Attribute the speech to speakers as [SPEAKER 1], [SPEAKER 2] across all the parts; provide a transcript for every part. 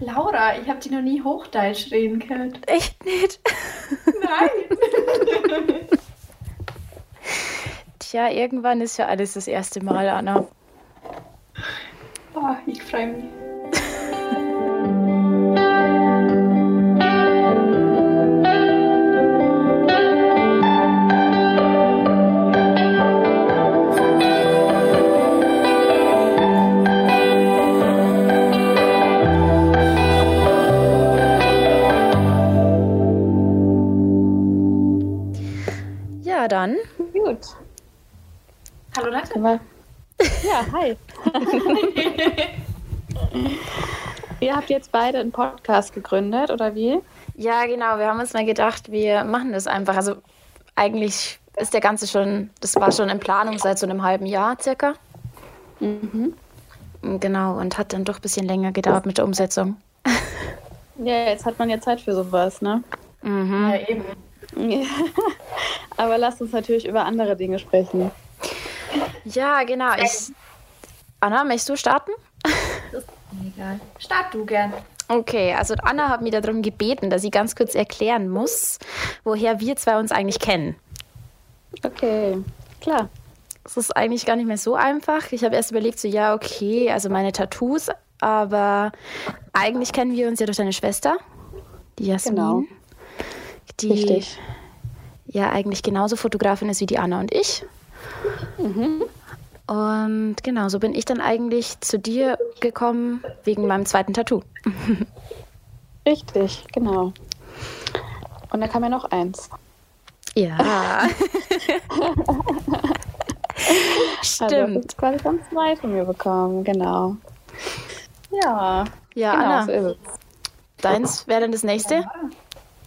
[SPEAKER 1] Laura, ich habe die noch nie Hochdeutsch reden gehört.
[SPEAKER 2] Echt nicht?
[SPEAKER 1] Nein.
[SPEAKER 2] Tja, irgendwann ist ja alles das erste Mal, Anna.
[SPEAKER 1] Oh, ich freue mich.
[SPEAKER 3] Habt jetzt beide einen Podcast gegründet, oder wie?
[SPEAKER 2] Ja, genau. Wir haben uns mal gedacht, wir machen das einfach. Also eigentlich ist der Ganze schon, das war schon in Planung seit so einem halben Jahr circa.
[SPEAKER 3] Mhm.
[SPEAKER 2] Genau, und hat dann doch ein bisschen länger gedauert mit der Umsetzung.
[SPEAKER 3] Ja, jetzt hat man ja Zeit für sowas, ne?
[SPEAKER 2] Mhm.
[SPEAKER 1] Ja, eben.
[SPEAKER 3] Aber lasst uns natürlich über andere Dinge sprechen.
[SPEAKER 2] Ja, genau. Ich, Anna, möchtest du starten?
[SPEAKER 1] Mir egal. Start du gern.
[SPEAKER 2] Okay, also Anna hat mich darum gebeten, dass ich ganz kurz erklären muss, woher wir zwei uns eigentlich kennen.
[SPEAKER 3] Okay, klar.
[SPEAKER 2] Es ist eigentlich gar nicht mehr so einfach. Ich habe erst überlegt, so ja, okay, also meine Tattoos, aber eigentlich kennen wir uns ja durch deine Schwester, die Jasmin,
[SPEAKER 3] Genau.
[SPEAKER 2] die
[SPEAKER 3] Richtig.
[SPEAKER 2] ja eigentlich genauso Fotografin ist wie die Anna und ich.
[SPEAKER 3] Mhm.
[SPEAKER 2] Und genau, so bin ich dann eigentlich zu dir gekommen wegen meinem zweiten Tattoo.
[SPEAKER 3] Richtig, genau. Und da kam ja noch eins.
[SPEAKER 2] Ja.
[SPEAKER 3] Also, das
[SPEAKER 2] Stimmt.
[SPEAKER 3] ist quasi ganz neu von mir bekommen, genau. Ja,
[SPEAKER 2] Ja,
[SPEAKER 3] genau,
[SPEAKER 2] Anna,
[SPEAKER 3] so ist es.
[SPEAKER 2] deins wäre dann das nächste.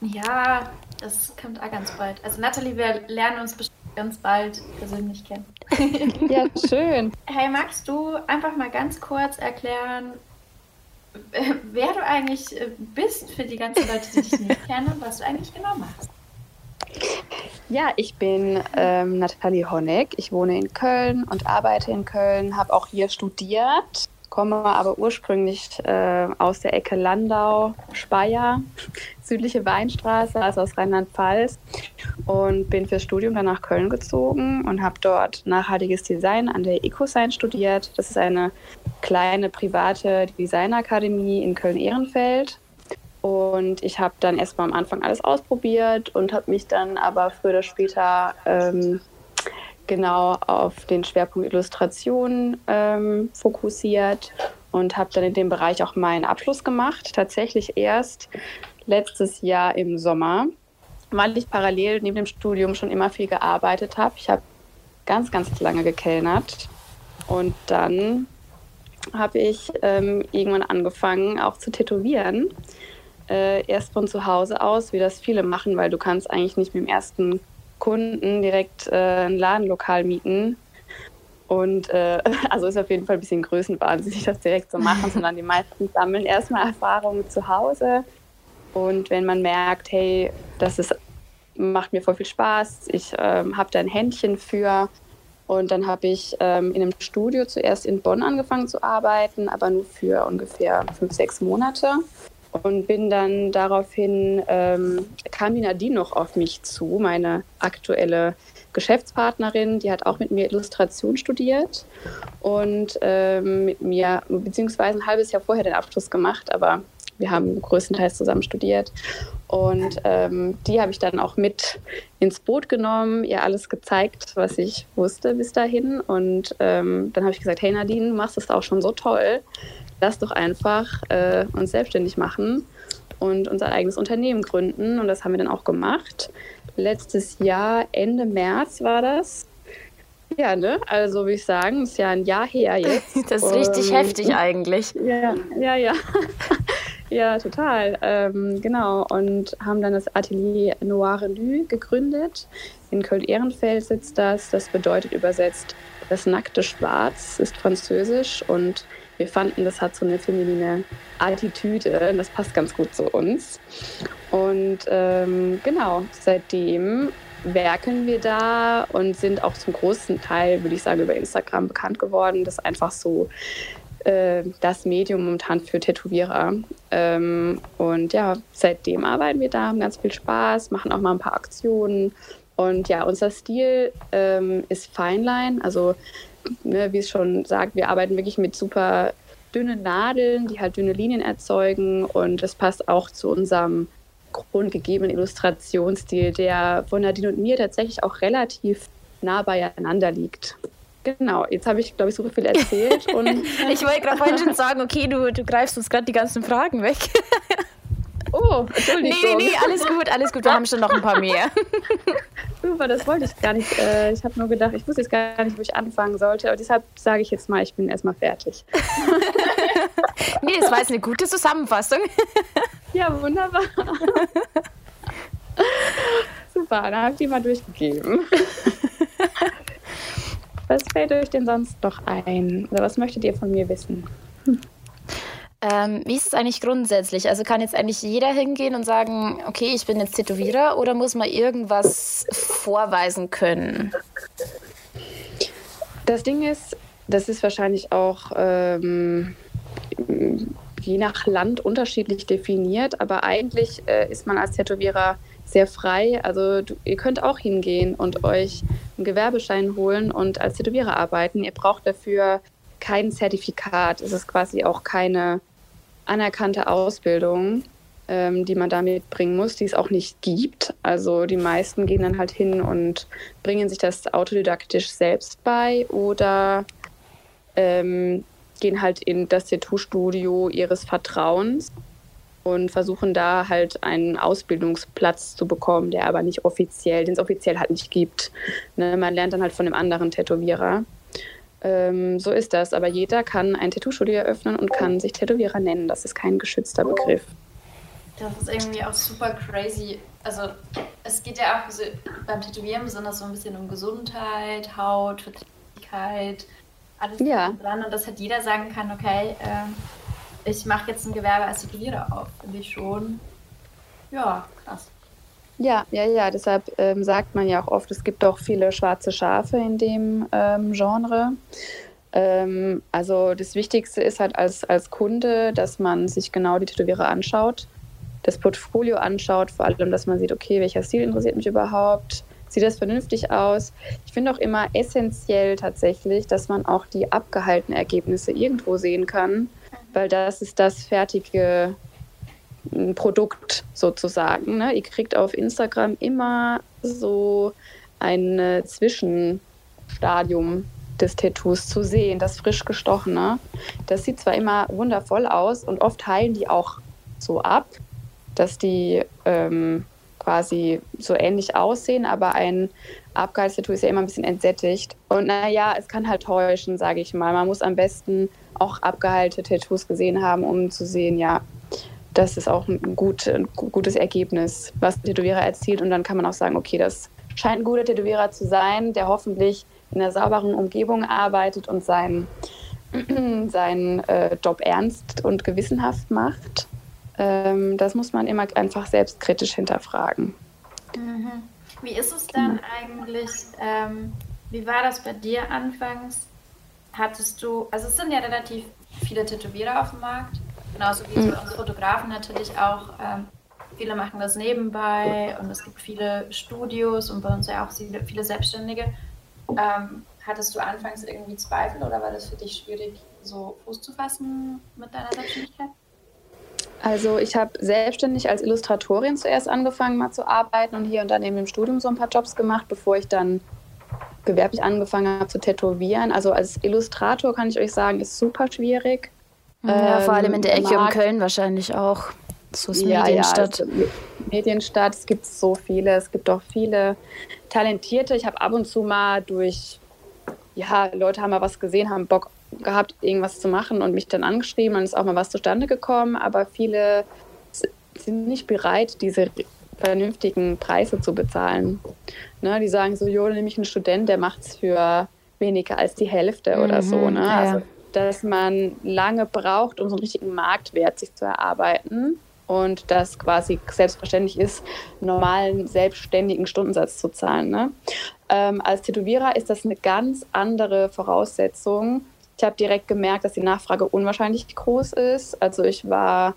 [SPEAKER 1] Ja, das kommt auch ganz bald. Also Natalie, wir lernen uns bestimmt ganz bald persönlich kennen.
[SPEAKER 3] Ja, schön.
[SPEAKER 1] Hey, magst du einfach mal ganz kurz erklären, wer du eigentlich bist für die ganzen Leute, die dich nicht kennen und was du eigentlich genau machst?
[SPEAKER 3] Ja, ich bin ähm, Nathalie Honeck. Ich wohne in Köln und arbeite in Köln, habe auch hier studiert, komme aber ursprünglich äh, aus der Ecke Landau, Speyer, südliche Weinstraße, also aus Rheinland-Pfalz und bin fürs Studium dann nach Köln gezogen und habe dort nachhaltiges Design an der EcoSign studiert. Das ist eine kleine private Designakademie in Köln-Ehrenfeld. Und ich habe dann erstmal am Anfang alles ausprobiert und habe mich dann aber früher oder später ähm, genau auf den Schwerpunkt Illustration ähm, fokussiert und habe dann in dem Bereich auch meinen Abschluss gemacht. Tatsächlich erst letztes Jahr im Sommer, weil ich parallel neben dem Studium schon immer viel gearbeitet habe. Ich habe ganz, ganz lange gekellnert und dann habe ich ähm, irgendwann angefangen auch zu tätowieren äh, erst von zu Hause aus, wie das viele machen, weil du kannst eigentlich nicht mit dem ersten Kunden direkt äh, ein Ladenlokal mieten. Und äh, also ist auf jeden Fall ein bisschen größenwahnsinnig, das direkt zu machen, sondern die meisten sammeln erstmal Erfahrungen zu Hause. Und wenn man merkt, hey, das ist, macht mir voll viel Spaß, ich ähm, habe da ein Händchen für. Und dann habe ich ähm, in einem Studio zuerst in Bonn angefangen zu arbeiten, aber nur für ungefähr fünf, sechs Monate und bin dann daraufhin, ähm, kam die Nadine noch auf mich zu, meine aktuelle Geschäftspartnerin, die hat auch mit mir Illustration studiert und ähm, mit mir, beziehungsweise ein halbes Jahr vorher den Abschluss gemacht, aber wir haben größtenteils zusammen studiert. Und ähm, die habe ich dann auch mit ins Boot genommen, ihr alles gezeigt, was ich wusste bis dahin. Und ähm, dann habe ich gesagt, hey Nadine, du machst das auch schon so toll lass doch einfach äh, uns selbstständig machen und unser eigenes Unternehmen gründen. Und das haben wir dann auch gemacht. Letztes Jahr, Ende März war das. Ja, ne? Also würde ich sagen, ist ja ein Jahr her jetzt.
[SPEAKER 2] Das ist richtig
[SPEAKER 3] Ähm,
[SPEAKER 2] heftig eigentlich.
[SPEAKER 3] Ja, ja, ja. ja, total. Ähm, genau. Und haben dann das Atelier Noir Relu gegründet. In Köln-Ehrenfeld sitzt das. Das bedeutet übersetzt, das nackte Schwarz ist französisch und wir fanden, das hat so eine feminine Attitüde. und Das passt ganz gut zu uns. Und ähm, genau, seitdem werkeln wir da und sind auch zum großen Teil, würde ich sagen, über Instagram bekannt geworden. Das ist einfach so äh, das Medium momentan für Tätowierer. Ähm, und ja, seitdem arbeiten wir da, haben ganz viel Spaß, machen auch mal ein paar Aktionen. Und ja, unser Stil ähm, ist Feinline, also ne, wie es schon sagt, wir arbeiten wirklich mit super dünnen Nadeln, die halt dünne Linien erzeugen und das passt auch zu unserem grundgegebenen Illustrationsstil, der von Nadine und mir tatsächlich auch relativ nah beieinander liegt. Genau, jetzt habe ich, glaube ich, super viel erzählt. Und
[SPEAKER 2] ich wollte gerade vorhin schon sagen, okay, du, du greifst uns gerade die ganzen Fragen weg.
[SPEAKER 3] Oh, Entschuldigung. Nee,
[SPEAKER 2] nee, nee, alles gut, alles gut. Wir haben schon noch ein paar mehr.
[SPEAKER 3] Super, das wollte ich gar nicht. Äh, ich habe nur gedacht, ich wusste jetzt gar nicht, wo ich anfangen sollte. Aber deshalb sage ich jetzt mal, ich bin erstmal fertig.
[SPEAKER 2] nee, das war jetzt eine gute Zusammenfassung.
[SPEAKER 3] ja, wunderbar. Super, dann habe ich die mal durchgegeben. Was fällt euch denn sonst noch ein? Oder was möchtet ihr von mir wissen? Hm.
[SPEAKER 2] Ähm, wie ist es eigentlich grundsätzlich? Also kann jetzt eigentlich jeder hingehen und sagen, okay, ich bin jetzt Tätowierer oder muss man irgendwas vorweisen können?
[SPEAKER 3] Das Ding ist, das ist wahrscheinlich auch ähm, je nach Land unterschiedlich definiert, aber eigentlich äh, ist man als Tätowierer sehr frei. Also du, ihr könnt auch hingehen und euch einen Gewerbeschein holen und als Tätowierer arbeiten. Ihr braucht dafür kein Zertifikat. Es ist quasi auch keine anerkannte Ausbildung, ähm, die man da mitbringen muss, die es auch nicht gibt. Also die meisten gehen dann halt hin und bringen sich das autodidaktisch selbst bei oder ähm, gehen halt in das Tattoo-Studio ihres Vertrauens und versuchen da halt einen Ausbildungsplatz zu bekommen, der aber nicht offiziell, den es offiziell halt nicht gibt. Ne, man lernt dann halt von einem anderen Tätowierer. Ähm, so ist das. Aber jeder kann ein Tattoo-Studio eröffnen und kann sich Tätowierer nennen. Das ist kein geschützter Begriff.
[SPEAKER 1] Das ist irgendwie auch super crazy. Also es geht ja auch so, beim Tätowieren besonders so ein bisschen um Gesundheit, Haut, Verträglichkeit, alles ja. dran. Und dass halt jeder sagen kann, okay, äh, ich mache jetzt ein Gewerbe als Tätowierer auf. Finde ich schon, ja, krass.
[SPEAKER 3] Ja, ja, ja. Deshalb ähm, sagt man ja auch oft, es gibt auch viele schwarze Schafe in dem ähm, Genre. Ähm, also das Wichtigste ist halt als, als Kunde, dass man sich genau die Tätowierer anschaut, das Portfolio anschaut, vor allem, dass man sieht, okay, welcher Stil interessiert mich überhaupt, sieht das vernünftig aus. Ich finde auch immer essentiell tatsächlich, dass man auch die abgehaltenen Ergebnisse irgendwo sehen kann, weil das ist das fertige Produkt sozusagen. Ne? Ihr kriegt auf Instagram immer so ein Zwischenstadium des Tattoos zu sehen, das frisch gestochene. Das sieht zwar immer wundervoll aus und oft heilen die auch so ab, dass die ähm, quasi so ähnlich aussehen, aber ein abgeheiltes Tattoo ist ja immer ein bisschen entsättigt. Und naja, es kann halt täuschen, sage ich mal. Man muss am besten auch abgeheilte Tattoos gesehen haben, um zu sehen, ja, das ist auch ein, gut, ein gutes Ergebnis, was der Tätowierer erzielt. Und dann kann man auch sagen, okay, das scheint ein guter Tätowierer zu sein, der hoffentlich in einer sauberen Umgebung arbeitet und seinen, seinen äh, Job ernst und gewissenhaft macht. Ähm, das muss man immer einfach selbstkritisch hinterfragen.
[SPEAKER 1] Mhm. Wie ist es dann eigentlich, ähm, wie war das bei dir anfangs? Hattest du, also es sind ja relativ viele Tätowierer auf dem Markt. Genauso wie mhm. uns Fotografen natürlich auch. Ähm, viele machen das nebenbei und es gibt viele Studios und bei uns ja auch viele, viele Selbstständige. Ähm, hattest du anfangs irgendwie Zweifel oder war das für dich schwierig, so Fuß zu fassen mit deiner Selbstständigkeit?
[SPEAKER 3] Also ich habe selbstständig als Illustratorin zuerst angefangen mal zu arbeiten und hier und dann eben im Studium so ein paar Jobs gemacht, bevor ich dann gewerblich angefangen habe zu tätowieren. Also als Illustrator kann ich euch sagen, ist super schwierig.
[SPEAKER 2] Ja, vor allem in der Ecke um Köln wahrscheinlich auch. So ist ja, Medienstadt. Ja, also
[SPEAKER 3] Medienstadt, es gibt so viele, es gibt auch viele Talentierte. Ich habe ab und zu mal durch, ja, Leute haben mal was gesehen, haben Bock gehabt, irgendwas zu machen und mich dann angeschrieben, dann ist auch mal was zustande gekommen, aber viele sind nicht bereit, diese vernünftigen Preise zu bezahlen. Ne, die sagen so, jo, nehme ich einen Student, der macht es für weniger als die Hälfte mhm, oder so. Ne? Ja. Also dass man lange braucht, um so einen richtigen Marktwert sich zu erarbeiten und das quasi selbstverständlich ist, normalen selbstständigen Stundensatz zu zahlen. Ne? Ähm, als Tätowierer ist das eine ganz andere Voraussetzung. Ich habe direkt gemerkt, dass die Nachfrage unwahrscheinlich groß ist. Also ich war,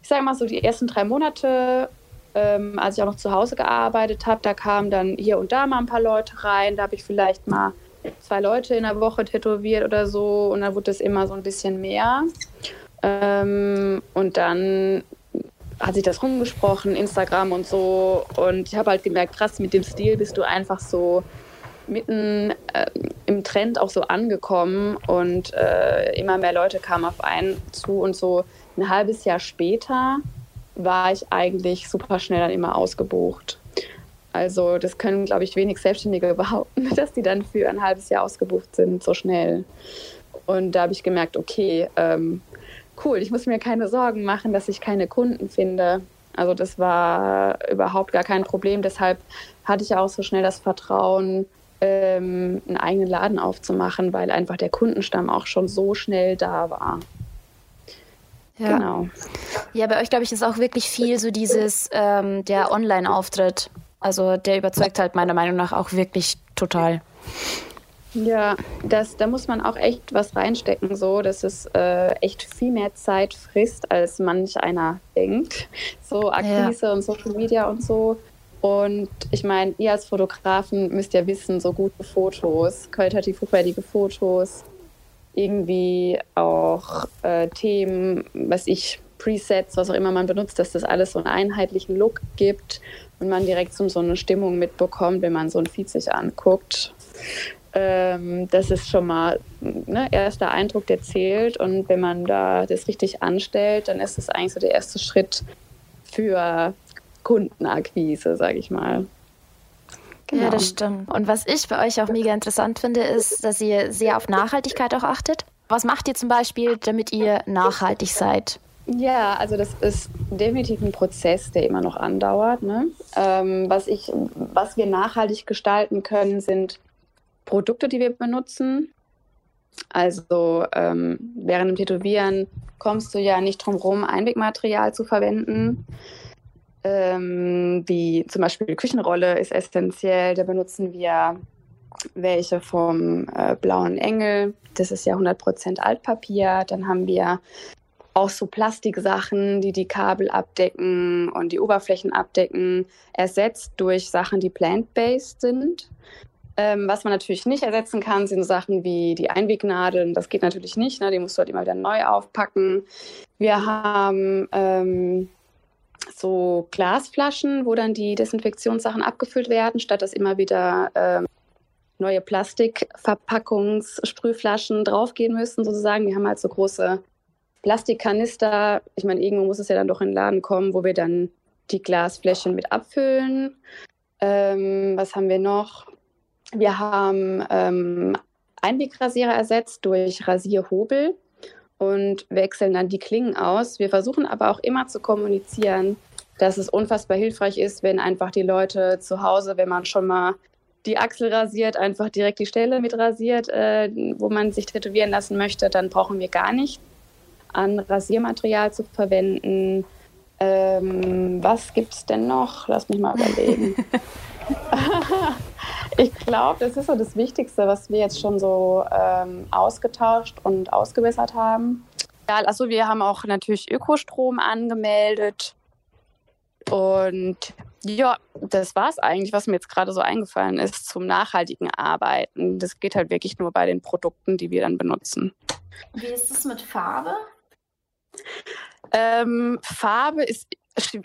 [SPEAKER 3] ich sage mal so, die ersten drei Monate, ähm, als ich auch noch zu Hause gearbeitet habe, da kamen dann hier und da mal ein paar Leute rein. Da habe ich vielleicht mal zwei Leute in der Woche tätowiert oder so. Und dann wurde es immer so ein bisschen mehr. Ähm, und dann hat sich das rumgesprochen, Instagram und so. Und ich habe halt gemerkt, krass, mit dem Stil bist du einfach so mitten äh, im Trend auch so angekommen und äh, immer mehr Leute kamen auf einen zu und so ein halbes Jahr später war ich eigentlich super schnell dann immer ausgebucht. Also das können, glaube ich, wenig Selbstständige behaupten, dass die dann für ein halbes Jahr ausgebucht sind, so schnell. Und da habe ich gemerkt, okay, ähm, cool, ich muss mir keine Sorgen machen, dass ich keine Kunden finde. Also das war überhaupt gar kein Problem. Deshalb hatte ich auch so schnell das Vertrauen, ähm, einen eigenen Laden aufzumachen, weil einfach der Kundenstamm auch schon so schnell da war.
[SPEAKER 2] Ja. Genau. Ja, bei euch, glaube ich, ist auch wirklich viel so dieses, ähm, der Online-Auftritt. Also der überzeugt halt meiner Meinung nach auch wirklich total.
[SPEAKER 3] Ja, das, da muss man auch echt was reinstecken, so dass es äh, echt viel mehr Zeit frisst, als manch einer denkt. So Akquise ja. und Social Media und so. Und ich meine, ihr als Fotografen müsst ja wissen, so gute Fotos, qualitativ hochwertige Fotos, irgendwie auch äh, Themen, was ich, Presets, was auch immer man benutzt, dass das alles so einen einheitlichen Look gibt und man direkt so, eine Stimmung mitbekommt, wenn man so ein Feed sich anguckt. Ähm, das ist schon mal ne, erster Eindruck, der zählt. Und wenn man da das richtig anstellt, dann ist das eigentlich so der erste Schritt für Kundenakquise, sage ich mal.
[SPEAKER 2] Genau. Ja, das stimmt. Und was ich bei euch auch mega interessant finde, ist, dass ihr sehr auf Nachhaltigkeit auch achtet. Was macht ihr zum Beispiel, damit ihr nachhaltig seid?
[SPEAKER 3] Ja, also das ist definitiv ein Prozess, der immer noch andauert. Ne? Ähm, was, ich, was wir nachhaltig gestalten können, sind Produkte, die wir benutzen. Also ähm, während dem Tätowieren kommst du ja nicht drum rum, Einwegmaterial zu verwenden. Ähm, wie zum Beispiel Küchenrolle ist essentiell. Da benutzen wir welche vom äh, Blauen Engel. Das ist ja 100% Altpapier. Dann haben wir auch so Plastiksachen, die die Kabel abdecken und die Oberflächen abdecken, ersetzt durch Sachen, die plant-based sind. Ähm, was man natürlich nicht ersetzen kann, sind Sachen wie die Einwegnadeln. Das geht natürlich nicht. Ne? Die musst du halt immer wieder neu aufpacken. Wir haben ähm, so Glasflaschen, wo dann die Desinfektionssachen abgefüllt werden, statt dass immer wieder ähm, neue Plastikverpackungssprühflaschen draufgehen müssen, sozusagen. Wir haben halt so große Plastikkanister. Ich meine, irgendwo muss es ja dann doch in den Laden kommen, wo wir dann die Glasflächen mit abfüllen. Ähm, was haben wir noch? Wir haben ähm, Einwegrasierer ersetzt durch Rasierhobel und wechseln dann die Klingen aus. Wir versuchen aber auch immer zu kommunizieren, dass es unfassbar hilfreich ist, wenn einfach die Leute zu Hause, wenn man schon mal die Achsel rasiert, einfach direkt die Stelle mit rasiert, äh, wo man sich tätowieren lassen möchte, dann brauchen wir gar nicht an Rasiermaterial zu verwenden. Ähm, was gibt es denn noch? Lass mich mal überlegen. ich glaube, das ist so das Wichtigste, was wir jetzt schon so ähm, ausgetauscht und ausgebessert haben. Ja, also wir haben auch natürlich Ökostrom angemeldet. Und ja, das war es eigentlich, was mir jetzt gerade so eingefallen ist zum nachhaltigen Arbeiten. Das geht halt wirklich nur bei den Produkten, die wir dann benutzen.
[SPEAKER 1] Wie ist es mit Farbe?
[SPEAKER 3] Ähm, Farbe ist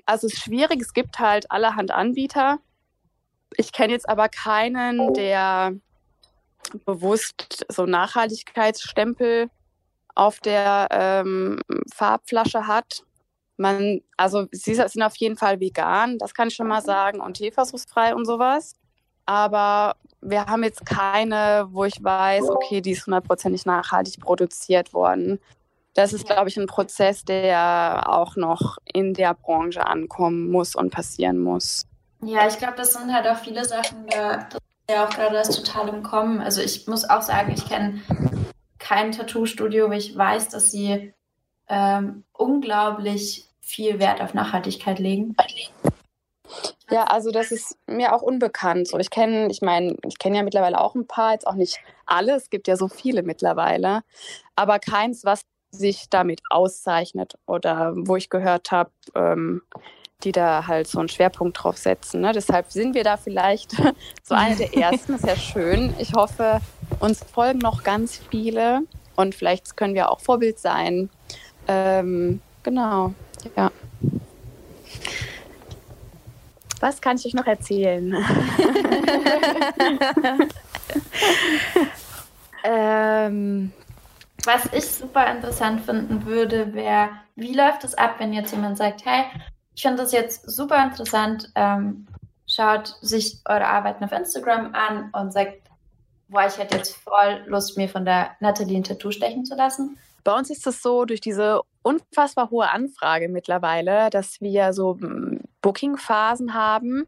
[SPEAKER 3] also ist schwierig. Es gibt halt allerhand Anbieter. Ich kenne jetzt aber keinen, der bewusst so Nachhaltigkeitsstempel auf der ähm, Farbflasche hat. Man, also sie sind auf jeden Fall vegan, das kann ich schon mal sagen, und tierversuchsfrei und sowas. Aber wir haben jetzt keine, wo ich weiß, okay, die ist hundertprozentig nachhaltig produziert worden. Das ist, glaube ich, ein Prozess, der auch noch in der Branche ankommen muss und passieren muss.
[SPEAKER 1] Ja, ich glaube, das sind halt auch viele Sachen, da das ist ja auch gerade das total im Kommen. Also ich muss auch sagen, ich kenne kein Tattoo-Studio, wo ich weiß, dass sie ähm, unglaublich viel Wert auf Nachhaltigkeit legen.
[SPEAKER 3] Ja, also das ist mir auch unbekannt. So, ich kenne, ich meine, ich kenne ja mittlerweile auch ein paar, jetzt auch nicht alle, es gibt ja so viele mittlerweile, aber keins, was sich damit auszeichnet oder wo ich gehört habe, ähm, die da halt so einen Schwerpunkt drauf setzen. Ne? Deshalb sind wir da vielleicht so eine der ersten. Das ist ja schön. Ich hoffe, uns folgen noch ganz viele und vielleicht können wir auch Vorbild sein. Ähm, genau, ja. Was kann ich euch noch erzählen?
[SPEAKER 1] ähm, was ich super interessant finden würde, wäre, wie läuft es ab, wenn jetzt jemand sagt, hey, ich finde das jetzt super interessant, ähm, schaut sich eure Arbeiten auf Instagram an und sagt, boah, ich hätte jetzt voll Lust, mir von der Nathalie ein Tattoo stechen zu lassen.
[SPEAKER 3] Bei uns ist es so, durch diese unfassbar hohe Anfrage mittlerweile, dass wir so hm, Booking-Phasen haben,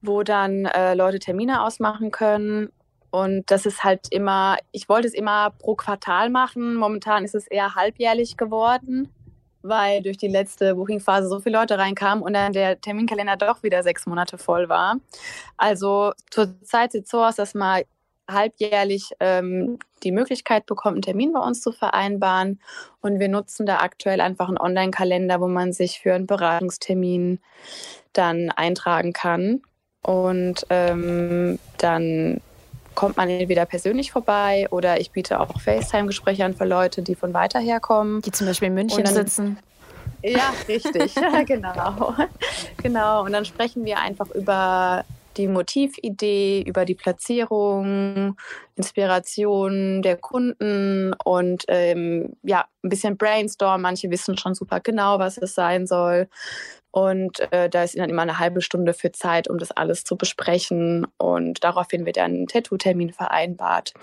[SPEAKER 3] wo dann äh, Leute Termine ausmachen können und das ist halt immer, ich wollte es immer pro Quartal machen. Momentan ist es eher halbjährlich geworden, weil durch die letzte Bookingphase so viele Leute reinkamen und dann der Terminkalender doch wieder sechs Monate voll war. Also zurzeit sieht es so aus, dass man halbjährlich ähm, die Möglichkeit bekommt, einen Termin bei uns zu vereinbaren. Und wir nutzen da aktuell einfach einen Online-Kalender, wo man sich für einen Beratungstermin dann eintragen kann. Und ähm, dann kommt man entweder persönlich vorbei oder ich biete auch FaceTime-Gespräche an für Leute, die von weiter her kommen.
[SPEAKER 2] Die zum Beispiel in München dann, sitzen.
[SPEAKER 3] Ja, richtig. genau. genau. Und dann sprechen wir einfach über die Motividee, über die Platzierung, Inspiration der Kunden und ähm, ja, ein bisschen Brainstorm. Manche wissen schon super genau, was es sein soll. Und äh, da ist dann immer eine halbe Stunde für Zeit, um das alles zu besprechen. Und daraufhin wird dann ein Tattoo-Termin vereinbart.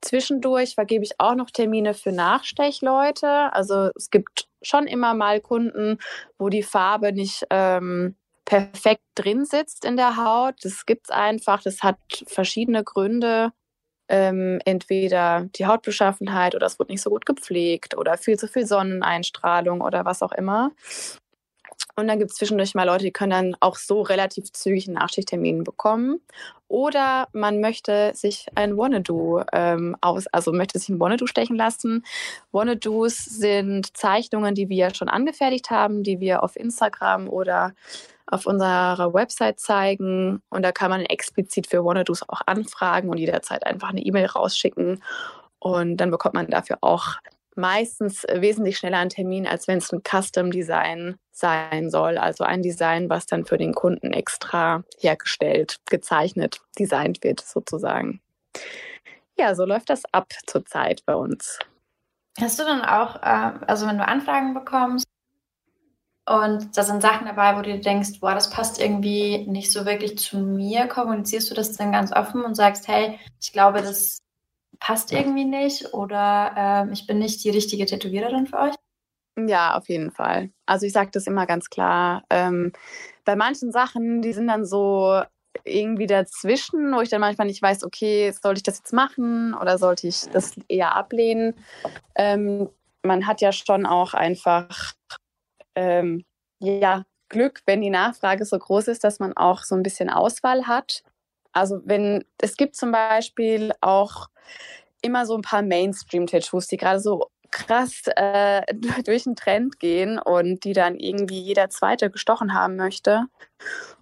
[SPEAKER 3] Zwischendurch vergebe ich auch noch Termine für Nachstechleute. Also es gibt schon immer mal Kunden, wo die Farbe nicht ähm, perfekt drin sitzt in der Haut. Das gibt es einfach. Das hat verschiedene Gründe. Ähm, entweder die Hautbeschaffenheit oder es wird nicht so gut gepflegt oder viel zu viel Sonneneinstrahlung oder was auch immer. Und dann gibt es zwischendurch mal Leute, die können dann auch so relativ zügig einen Nachschichttermin bekommen. Oder man möchte sich ein Wannadoe ähm, aus, also möchte sich ein Wannadoe stechen lassen. Wannadoos sind Zeichnungen, die wir schon angefertigt haben, die wir auf Instagram oder auf unserer Website zeigen. Und da kann man explizit für Wannadoos auch anfragen und jederzeit einfach eine E-Mail rausschicken. Und dann bekommt man dafür auch meistens wesentlich schneller einen Termin, als wenn es ein Custom Design sein soll. Also ein Design, was dann für den Kunden extra hergestellt, gezeichnet, designt wird sozusagen. Ja, so läuft das ab zurzeit bei uns.
[SPEAKER 1] Hast du dann auch, äh, also wenn du Anfragen bekommst und da sind Sachen dabei, wo du denkst, boah, das passt irgendwie nicht so wirklich zu mir, kommunizierst du das dann ganz offen und sagst, hey, ich glaube, das passt irgendwie nicht oder äh, ich bin nicht die richtige Tätowiererin für euch?
[SPEAKER 3] Ja, auf jeden Fall. Also ich sage das immer ganz klar. Ähm, bei manchen Sachen, die sind dann so irgendwie dazwischen, wo ich dann manchmal nicht weiß, okay, soll ich das jetzt machen oder sollte ich das eher ablehnen? Ähm, man hat ja schon auch einfach ähm, ja, Glück, wenn die Nachfrage so groß ist, dass man auch so ein bisschen Auswahl hat. Also wenn es gibt zum Beispiel auch immer so ein paar Mainstream-Tattoos, die gerade so krass äh, durch den Trend gehen und die dann irgendwie jeder Zweite gestochen haben möchte.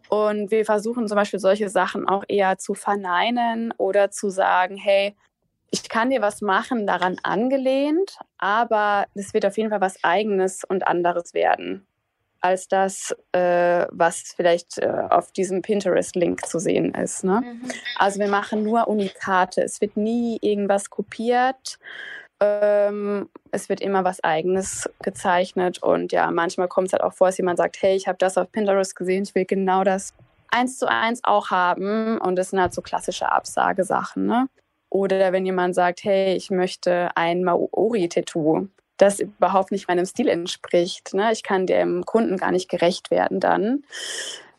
[SPEAKER 3] Und wir versuchen zum Beispiel solche Sachen auch eher zu verneinen oder zu sagen, hey, ich kann dir was machen, daran angelehnt, aber es wird auf jeden Fall was eigenes und anderes werden als das, äh, was vielleicht äh, auf diesem Pinterest-Link zu sehen ist. Ne? Mhm. Also wir machen nur Unikate. Es wird nie irgendwas kopiert. Ähm, es wird immer was Eigenes gezeichnet. Und ja, manchmal kommt es halt auch vor, dass jemand sagt, hey, ich habe das auf Pinterest gesehen, ich will genau das eins zu eins auch haben. Und das sind halt so klassische Absagesachen. Ne? Oder wenn jemand sagt, hey, ich möchte ein Maori-Tattoo das überhaupt nicht meinem Stil entspricht. Ne? Ich kann dem Kunden gar nicht gerecht werden dann.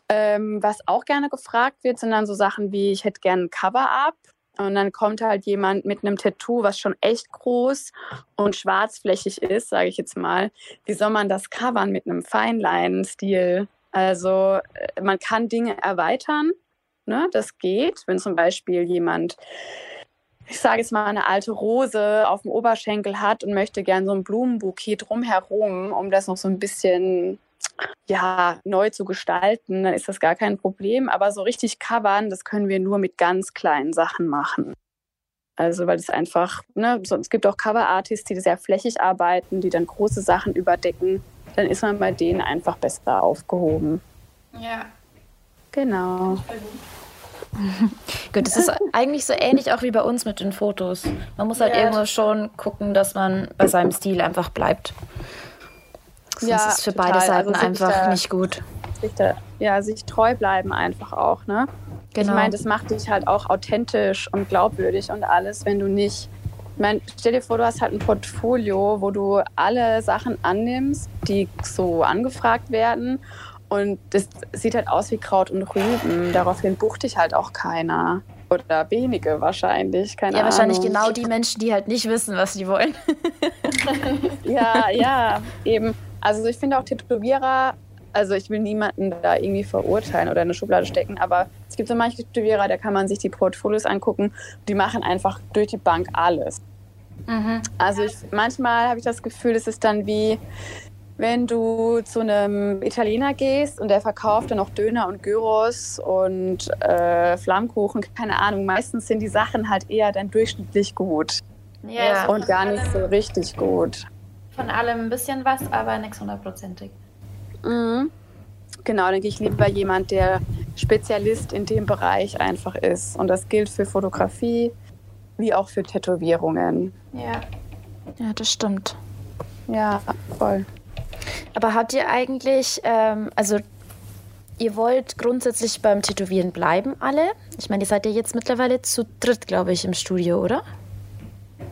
[SPEAKER 3] Ähm, was auch gerne gefragt wird, sind dann so Sachen wie, ich hätte gerne ein Cover-Up. Und dann kommt halt jemand mit einem Tattoo, was schon echt groß und schwarzflächig ist, sage ich jetzt mal. Wie soll man das covern mit einem Feinlein-Stil? Also äh, man kann Dinge erweitern, ne? das geht, wenn zum Beispiel jemand ich sage jetzt mal, eine alte Rose auf dem Oberschenkel hat und möchte gern so ein Blumenbouquet drumherum, um das noch so ein bisschen ja, neu zu gestalten, dann ist das gar kein Problem. Aber so richtig covern, das können wir nur mit ganz kleinen Sachen machen. Also, weil es einfach, ne, so, es gibt auch Cover-Artists, die sehr flächig arbeiten, die dann große Sachen überdecken. Dann ist man bei denen einfach besser aufgehoben.
[SPEAKER 1] Ja.
[SPEAKER 3] Genau.
[SPEAKER 2] Gut, das ist eigentlich so ähnlich auch wie bei uns mit den Fotos. Man muss halt ja. irgendwo schon gucken, dass man bei seinem Stil einfach bleibt. Sonst ja, ist es für total. beide Seiten also einfach da, nicht gut.
[SPEAKER 3] Da, ja, sich treu bleiben einfach auch, ne? Genau. Ich meine, das macht dich halt auch authentisch und glaubwürdig und alles, wenn du nicht. Ich meine, stell dir vor, du hast halt ein Portfolio, wo du alle Sachen annimmst, die so angefragt werden. Und das sieht halt aus wie Kraut und Rüben. Daraufhin bucht dich halt auch keiner. Oder wenige wahrscheinlich, keine
[SPEAKER 2] Ja, wahrscheinlich
[SPEAKER 3] Ahnung.
[SPEAKER 2] genau die Menschen, die halt nicht wissen, was sie wollen.
[SPEAKER 3] ja, ja, eben. Also ich finde auch Tätowierer, also ich will niemanden da irgendwie verurteilen oder in eine Schublade stecken, aber es gibt so manche Tätowierer, da kann man sich die Portfolios angucken, die machen einfach durch die Bank alles. Mhm. Also ich, manchmal habe ich das Gefühl, es ist dann wie, wenn du zu einem Italiener gehst und der verkauft dann noch Döner und Gyros und äh, Flammkuchen, keine Ahnung, meistens sind die Sachen halt eher dann durchschnittlich gut. Ja, und gar nicht so richtig gut
[SPEAKER 1] von allem ein bisschen was, aber nichts hundertprozentig.
[SPEAKER 3] Mhm. Genau, denke ich lieber jemand, der Spezialist in dem Bereich einfach ist. Und das gilt für Fotografie wie auch für Tätowierungen.
[SPEAKER 1] Ja.
[SPEAKER 2] Ja, das stimmt.
[SPEAKER 3] Ja, voll.
[SPEAKER 2] Aber habt ihr eigentlich, ähm, also ihr wollt grundsätzlich beim Tätowieren bleiben, alle? Ich meine, ihr seid ja jetzt mittlerweile zu dritt, glaube ich, im Studio, oder?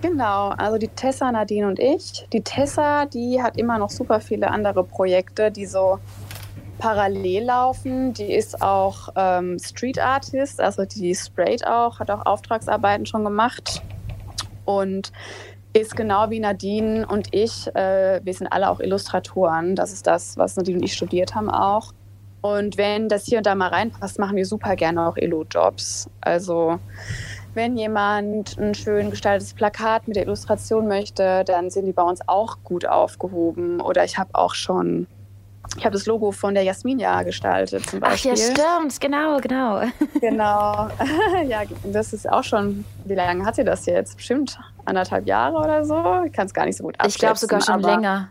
[SPEAKER 3] Genau, also die Tessa, Nadine und ich. Die Tessa, die hat immer noch super viele andere Projekte, die so parallel laufen. Die ist auch ähm, Street Artist, also die sprayt auch, hat auch Auftragsarbeiten schon gemacht und ist genau wie Nadine und ich, äh, wir sind alle auch Illustratoren. Das ist das, was Nadine und ich studiert haben auch. Und wenn das hier und da mal reinpasst, machen wir super gerne auch Illo-Jobs. Also wenn jemand ein schön gestaltetes Plakat mit der Illustration möchte, dann sind die bei uns auch gut aufgehoben. Oder ich habe auch schon, ich habe das Logo von der Jasminia gestaltet zum Beispiel.
[SPEAKER 2] Ach ja, stimmt, genau, genau.
[SPEAKER 3] Genau, ja, das ist auch schon, wie lange hat sie das jetzt? Bestimmt anderthalb Jahre oder so? Ich kann es gar nicht so gut abschätzen.
[SPEAKER 2] Ich glaube sogar schon länger.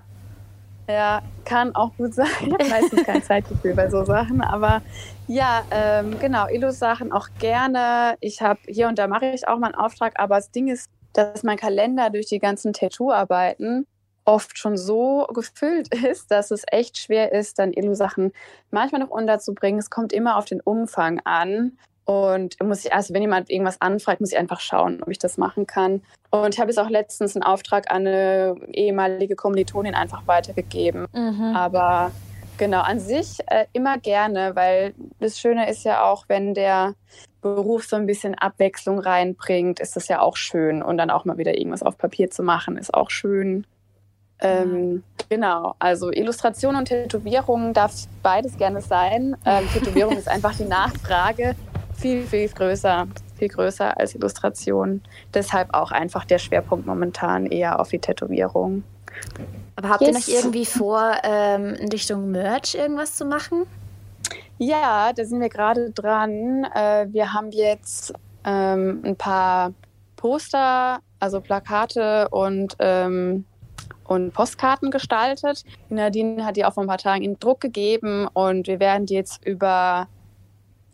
[SPEAKER 3] Ja, kann auch gut sein. Ich habe meistens kein Zeitgefühl bei so Sachen, aber ja, ähm, genau, Illus-Sachen auch gerne. Ich habe hier und da mache ich auch mal einen Auftrag, aber das Ding ist, dass mein Kalender durch die ganzen Tattoo-Arbeiten oft schon so gefüllt ist, dass es echt schwer ist, dann Illu-Sachen manchmal noch unterzubringen. Es kommt immer auf den Umfang an. Und muss ich, also wenn jemand irgendwas anfragt, muss ich einfach schauen, ob ich das machen kann. Und ich habe jetzt auch letztens einen Auftrag an eine ehemalige Kommilitonin einfach weitergegeben. Mhm. Aber genau, an sich äh, immer gerne, weil das Schöne ist ja auch, wenn der Beruf so ein bisschen Abwechslung reinbringt, ist das ja auch schön. Und dann auch mal wieder irgendwas auf Papier zu machen, ist auch schön. Ähm, genau, also Illustration und Tätowierung darf beides gerne sein. Ähm, Tätowierung ist einfach die Nachfrage viel, viel größer, viel größer als Illustration. Deshalb auch einfach der Schwerpunkt momentan eher auf die Tätowierung.
[SPEAKER 2] Aber habt yes. ihr noch irgendwie vor, ähm, in Richtung Merch irgendwas zu machen?
[SPEAKER 3] Ja, da sind wir gerade dran. Äh, wir haben jetzt ähm, ein paar Poster, also Plakate und, ähm, und Postkarten gestaltet. Nadine hat die auch vor ein paar Tagen in Druck gegeben und wir werden die jetzt über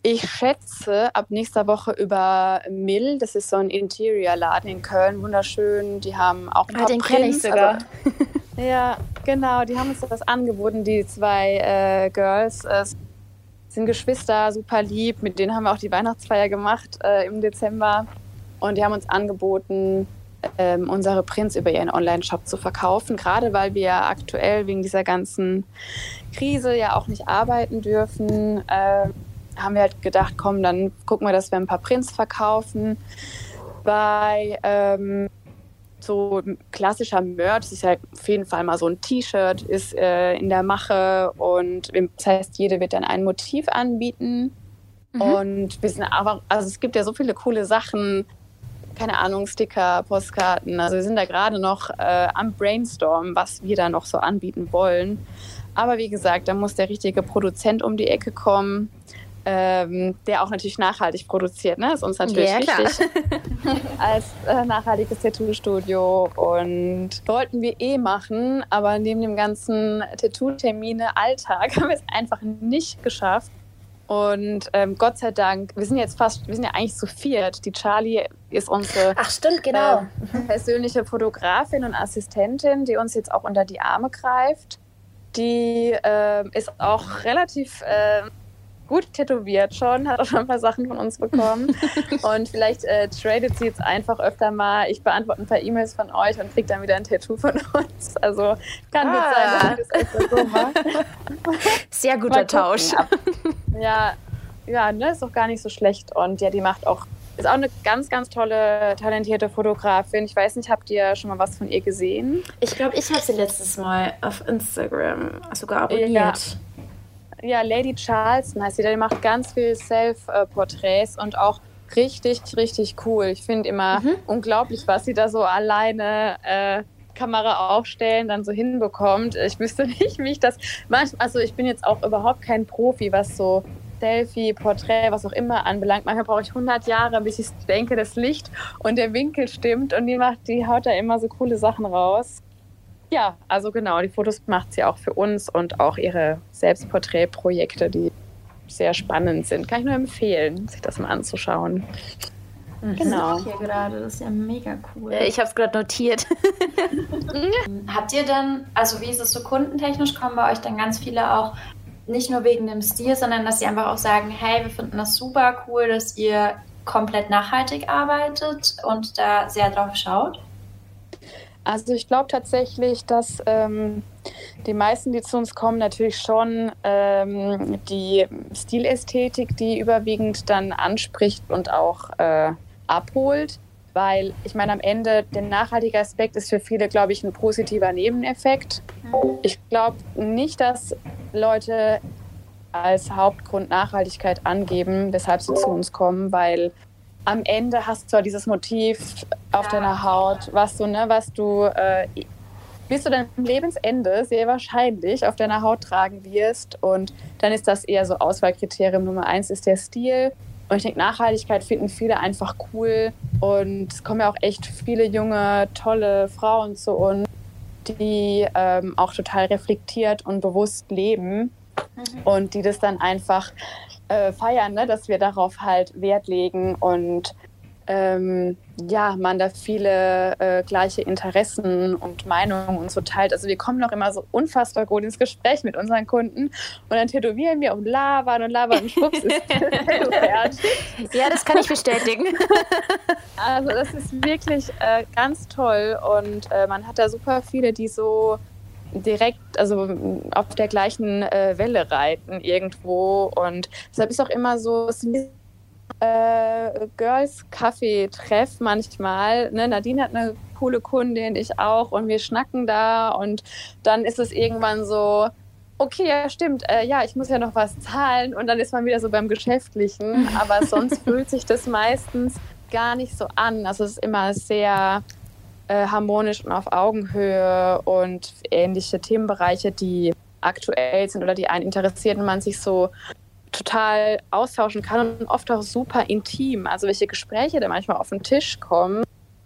[SPEAKER 3] ich schätze ab nächster Woche über Mill. Das ist so ein Interior-Laden in Köln, wunderschön. Die haben auch ein
[SPEAKER 2] ah, den kenne ich sogar. Also,
[SPEAKER 3] ja, genau. Die haben uns das angeboten. Die zwei äh, Girls äh, sind Geschwister, super lieb. Mit denen haben wir auch die Weihnachtsfeier gemacht äh, im Dezember. Und die haben uns angeboten, ähm, unsere Prints über ihren Online-Shop zu verkaufen. Gerade weil wir aktuell wegen dieser ganzen Krise ja auch nicht arbeiten dürfen. Äh, haben wir halt gedacht, komm, dann gucken wir, dass wir ein paar Prints verkaufen. Bei ähm, so klassischer Merch ist ja auf jeden Fall mal so ein T-Shirt ist äh, in der Mache und das heißt, jede wird dann ein Motiv anbieten. Mhm. Und wir sind aber, also es gibt ja so viele coole Sachen, keine Ahnung, Sticker, Postkarten. Also wir sind da gerade noch äh, am Brainstorm, was wir da noch so anbieten wollen. Aber wie gesagt, da muss der richtige Produzent um die Ecke kommen ähm, der auch natürlich nachhaltig produziert. Ne? Ist uns natürlich ja, wichtig als äh, nachhaltiges Tattoo-Studio. Und wollten wir eh machen, aber neben dem ganzen Tattoo-Termine-Alltag haben wir es einfach nicht geschafft. Und ähm, Gott sei Dank, wir sind jetzt fast, wir sind ja eigentlich zu viert. Die Charlie ist unsere
[SPEAKER 2] Ach, stimmt, genau.
[SPEAKER 3] äh, persönliche Fotografin und Assistentin, die uns jetzt auch unter die Arme greift. Die äh, ist auch relativ äh, gut tätowiert schon, hat auch schon ein paar Sachen von uns bekommen. und vielleicht äh, tradet sie jetzt einfach öfter mal. Ich beantworte ein paar E-Mails von euch und kriege dann wieder ein Tattoo von uns. Also kann ah. gut sein, dass ich das öfter so mache.
[SPEAKER 2] Sehr guter Tausch.
[SPEAKER 3] Ja, ja, ne, ist doch gar nicht so schlecht. Und ja, die macht auch ist auch eine ganz, ganz tolle, talentierte Fotografin. Ich weiß nicht, habt ihr schon mal was von ihr gesehen?
[SPEAKER 2] Ich glaube, ich habe sie letztes Mal auf Instagram sogar abonniert. Ja
[SPEAKER 3] ja, Lady Charleston heißt sie. Die macht ganz viel Self-Porträts und auch richtig, richtig cool. Ich finde immer mhm. unglaublich, was sie da so alleine äh, Kamera aufstellen, dann so hinbekommt. Ich wüsste nicht, wie ich das manchmal, also ich bin jetzt auch überhaupt kein Profi, was so Selfie, Porträt, was auch immer anbelangt. Manchmal brauche ich 100 Jahre, bis ich denke, das Licht und der Winkel stimmt und die macht, die haut da immer so coole Sachen raus. Ja, also genau, die Fotos macht sie auch für uns und auch ihre Selbstporträtprojekte, die sehr spannend sind. Kann ich nur empfehlen, sich das mal anzuschauen.
[SPEAKER 1] Mhm. Genau. Ich hier gerade, das ist ja mega cool.
[SPEAKER 2] Ich habe es gerade notiert.
[SPEAKER 1] Habt ihr denn, also wie ist es so kundentechnisch, kommen bei euch dann ganz viele auch nicht nur wegen dem Stil, sondern dass sie einfach auch sagen, hey, wir finden das super cool, dass ihr komplett nachhaltig arbeitet und da sehr drauf schaut?
[SPEAKER 3] Also ich glaube tatsächlich, dass ähm, die meisten, die zu uns kommen, natürlich schon ähm, die Stilästhetik, die überwiegend dann anspricht und auch äh, abholt. Weil ich meine, am Ende der nachhaltige Aspekt ist für viele, glaube ich, ein positiver Nebeneffekt. Ich glaube nicht, dass Leute als Hauptgrund Nachhaltigkeit angeben, weshalb sie zu uns kommen, weil am Ende hast du zwar dieses Motiv auf deiner Haut, was du, ne, was du äh, bis zu deinem Lebensende sehr wahrscheinlich auf deiner Haut tragen wirst. Und dann ist das eher so Auswahlkriterium Nummer eins ist der Stil. Und ich denke, Nachhaltigkeit finden viele einfach cool. Und es kommen ja auch echt viele junge, tolle Frauen zu uns, die ähm, auch total reflektiert und bewusst leben. Mhm. Und die das dann einfach äh, feiern, ne? dass wir darauf halt Wert legen und ähm, ja, man da viele äh, gleiche Interessen und Meinungen und so teilt. Also wir kommen noch immer so unfassbar gut ins Gespräch mit unseren Kunden und dann tätowieren wir und labern und labern und schwupps ist fertig.
[SPEAKER 2] Ja, das kann ich bestätigen.
[SPEAKER 3] Also das ist wirklich äh, ganz toll und äh, man hat da super viele, die so direkt, also auf der gleichen äh, Welle reiten irgendwo. Und deshalb ist auch immer so, es ist äh, Girls Kaffee Treff manchmal. Ne? Nadine hat eine coole Kundin, ich auch, und wir schnacken da und dann ist es irgendwann so, okay, ja, stimmt, äh, ja, ich muss ja noch was zahlen und dann ist man wieder so beim Geschäftlichen, aber sonst fühlt sich das meistens gar nicht so an. Also es ist immer sehr äh, harmonisch und auf Augenhöhe und ähnliche Themenbereiche, die aktuell sind oder die einen interessieren und man sich so total austauschen kann und oft auch super intim. Also welche Gespräche da manchmal auf den Tisch kommen.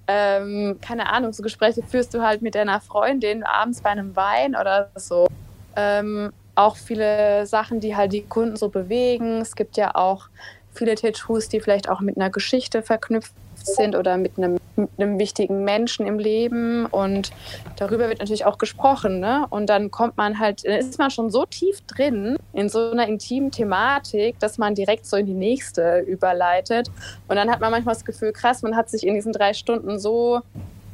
[SPEAKER 3] Ähm, keine Ahnung, so Gespräche führst du halt mit deiner Freundin abends bei einem Wein oder so. Ähm, auch viele Sachen, die halt die Kunden so bewegen. Es gibt ja auch viele Tattoos, die vielleicht auch mit einer Geschichte verknüpft sind oder mit einem, mit einem wichtigen Menschen im Leben. Und darüber wird natürlich auch gesprochen. Ne? Und dann kommt man halt, dann ist man schon so tief drin in so einer intimen Thematik, dass man direkt so in die nächste überleitet. Und dann hat man manchmal das Gefühl, krass, man hat sich in diesen drei Stunden so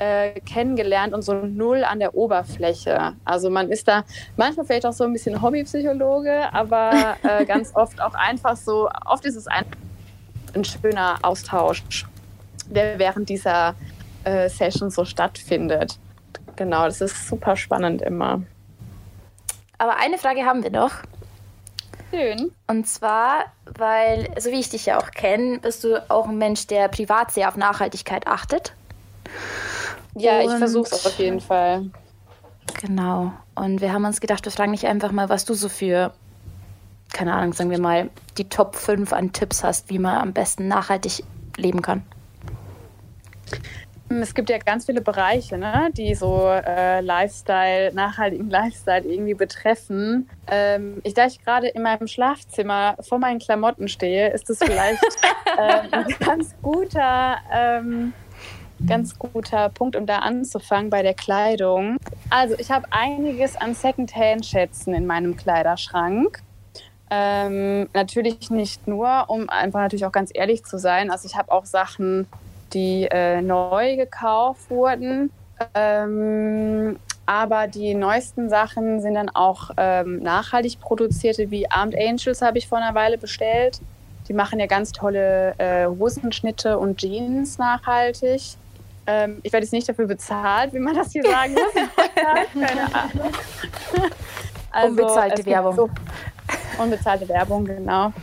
[SPEAKER 3] äh, kennengelernt und so null an der Oberfläche. Also man ist da manchmal vielleicht auch so ein bisschen Hobbypsychologe, aber äh, ganz oft auch einfach so, oft ist es ein, ein schöner Austausch der während dieser äh, Session so stattfindet. Genau, das ist super spannend immer.
[SPEAKER 2] Aber eine Frage haben wir noch.
[SPEAKER 3] Schön.
[SPEAKER 2] Und zwar, weil, so wie ich dich ja auch kenne, bist du auch ein Mensch, der privat sehr auf Nachhaltigkeit achtet.
[SPEAKER 3] Ja, Und ich versuche es auf jeden Fall.
[SPEAKER 2] Genau. Und wir haben uns gedacht, wir fragen dich einfach mal, was du so für, keine Ahnung, sagen wir mal, die Top 5 an Tipps hast, wie man am besten nachhaltig leben kann.
[SPEAKER 3] Es gibt ja ganz viele Bereiche, ne, die so äh, Lifestyle, nachhaltigen Lifestyle irgendwie betreffen. Ähm, ich, da ich gerade in meinem Schlafzimmer vor meinen Klamotten stehe, ist es vielleicht äh, ein ganz guter, ähm, ganz guter Punkt, um da anzufangen bei der Kleidung. Also ich habe einiges an Secondhand-Schätzen in meinem Kleiderschrank. Ähm, natürlich nicht nur, um einfach natürlich auch ganz ehrlich zu sein. Also ich habe auch Sachen die äh, neu gekauft wurden. Ähm, aber die neuesten Sachen sind dann auch ähm, nachhaltig produzierte, wie Armed Angels habe ich vor einer Weile bestellt. Die machen ja ganz tolle äh, Hosenschnitte und Jeans nachhaltig. Ähm, ich werde jetzt nicht dafür bezahlt, wie man das hier sagen muss. Keine Ahnung.
[SPEAKER 2] Also, unbezahlte Werbung. So,
[SPEAKER 3] unbezahlte Werbung, genau.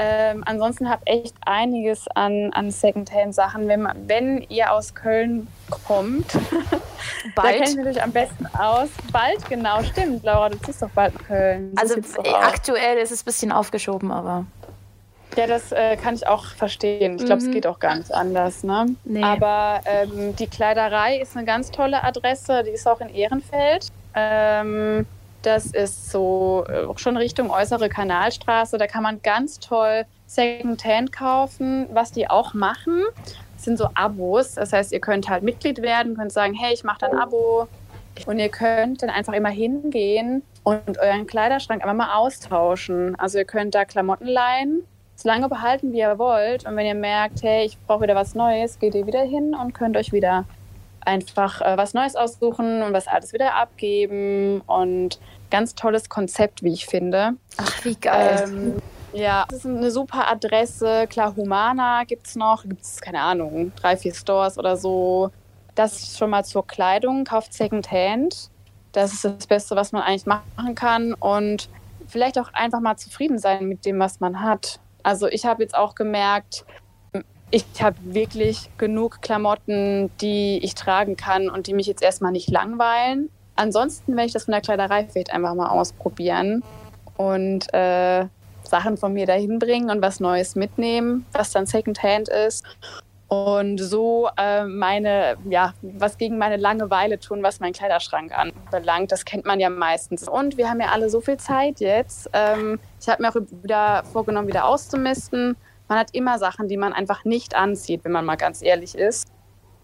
[SPEAKER 3] Ähm, ansonsten habe echt einiges an, an Secondhand-Sachen. Wenn, wenn ihr aus Köln kommt, bald. da kenne ich natürlich am besten aus. Bald, genau, stimmt. Laura, du ziehst doch bald nach Köln.
[SPEAKER 2] So also aktuell ist es ein bisschen aufgeschoben, aber.
[SPEAKER 3] Ja, das äh, kann ich auch verstehen. Ich glaube, mhm. es geht auch gar nicht anders. Ne? Nee. Aber ähm, die Kleiderei ist eine ganz tolle Adresse. Die ist auch in Ehrenfeld. Ähm, das ist so äh, schon Richtung äußere Kanalstraße. Da kann man ganz toll Secondhand kaufen. Was die auch machen, sind so Abos. Das heißt, ihr könnt halt Mitglied werden, könnt sagen, hey, ich mache ein Abo. Und ihr könnt dann einfach immer hingehen und euren Kleiderschrank einfach mal austauschen. Also ihr könnt da Klamotten leihen, so lange behalten, wie ihr wollt. Und wenn ihr merkt, hey, ich brauche wieder was Neues, geht ihr wieder hin und könnt euch wieder einfach äh, was Neues aussuchen und was alles wieder abgeben und ganz tolles Konzept, wie ich finde.
[SPEAKER 2] Ach, wie geil. Ähm,
[SPEAKER 3] ja, das ist eine super Adresse. Klar, Humana gibt es noch. Gibt es, keine Ahnung, drei, vier Stores oder so. Das ist schon mal zur Kleidung. Kauft Secondhand. Das ist das Beste, was man eigentlich machen kann. Und vielleicht auch einfach mal zufrieden sein mit dem, was man hat. Also ich habe jetzt auch gemerkt, ich habe wirklich genug Klamotten, die ich tragen kann und die mich jetzt erstmal nicht langweilen. Ansonsten werde ich das von der Kleiderei vielleicht einfach mal ausprobieren und äh, Sachen von mir dahin bringen und was Neues mitnehmen, was dann Secondhand ist. Und so äh, meine, ja, was gegen meine Langeweile tun, was meinen Kleiderschrank anbelangt. Das kennt man ja meistens. Und wir haben ja alle so viel Zeit jetzt. Ähm, ich habe mir auch wieder vorgenommen, wieder auszumisten man hat immer Sachen, die man einfach nicht anzieht, wenn man mal ganz ehrlich ist.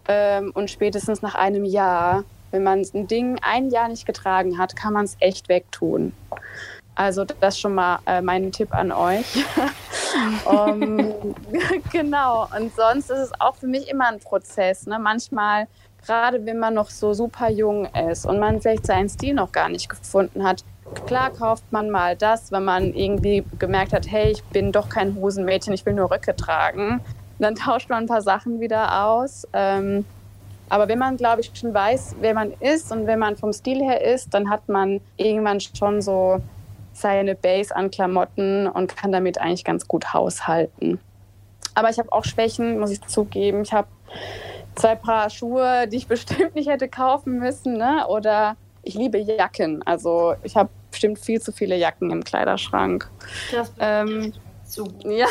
[SPEAKER 3] Ähm, und spätestens nach einem Jahr, wenn man ein Ding ein Jahr nicht getragen hat, kann man es echt wegtun. Also das schon mal äh, mein Tipp an euch. um, genau. Und sonst ist es auch für mich immer ein Prozess. Ne? Manchmal, gerade wenn man noch so super jung ist und man vielleicht seinen Stil noch gar nicht gefunden hat, Klar kauft man mal das, wenn man irgendwie gemerkt hat, hey, ich bin doch kein Hosenmädchen, ich will nur Röcke tragen. Dann tauscht man ein paar Sachen wieder aus. Ähm, aber wenn man, glaube ich, schon weiß, wer man ist und wenn man vom Stil her ist, dann hat man irgendwann schon so seine Base an Klamotten und kann damit eigentlich ganz gut haushalten. Aber ich habe auch Schwächen, muss ich zugeben. Ich habe zwei Paar Schuhe, die ich bestimmt nicht hätte kaufen müssen. Ne? Oder ich liebe Jacken. Also ich habe bestimmt viel zu viele Jacken im Kleiderschrank.
[SPEAKER 1] Das ähm,
[SPEAKER 3] so. Ja.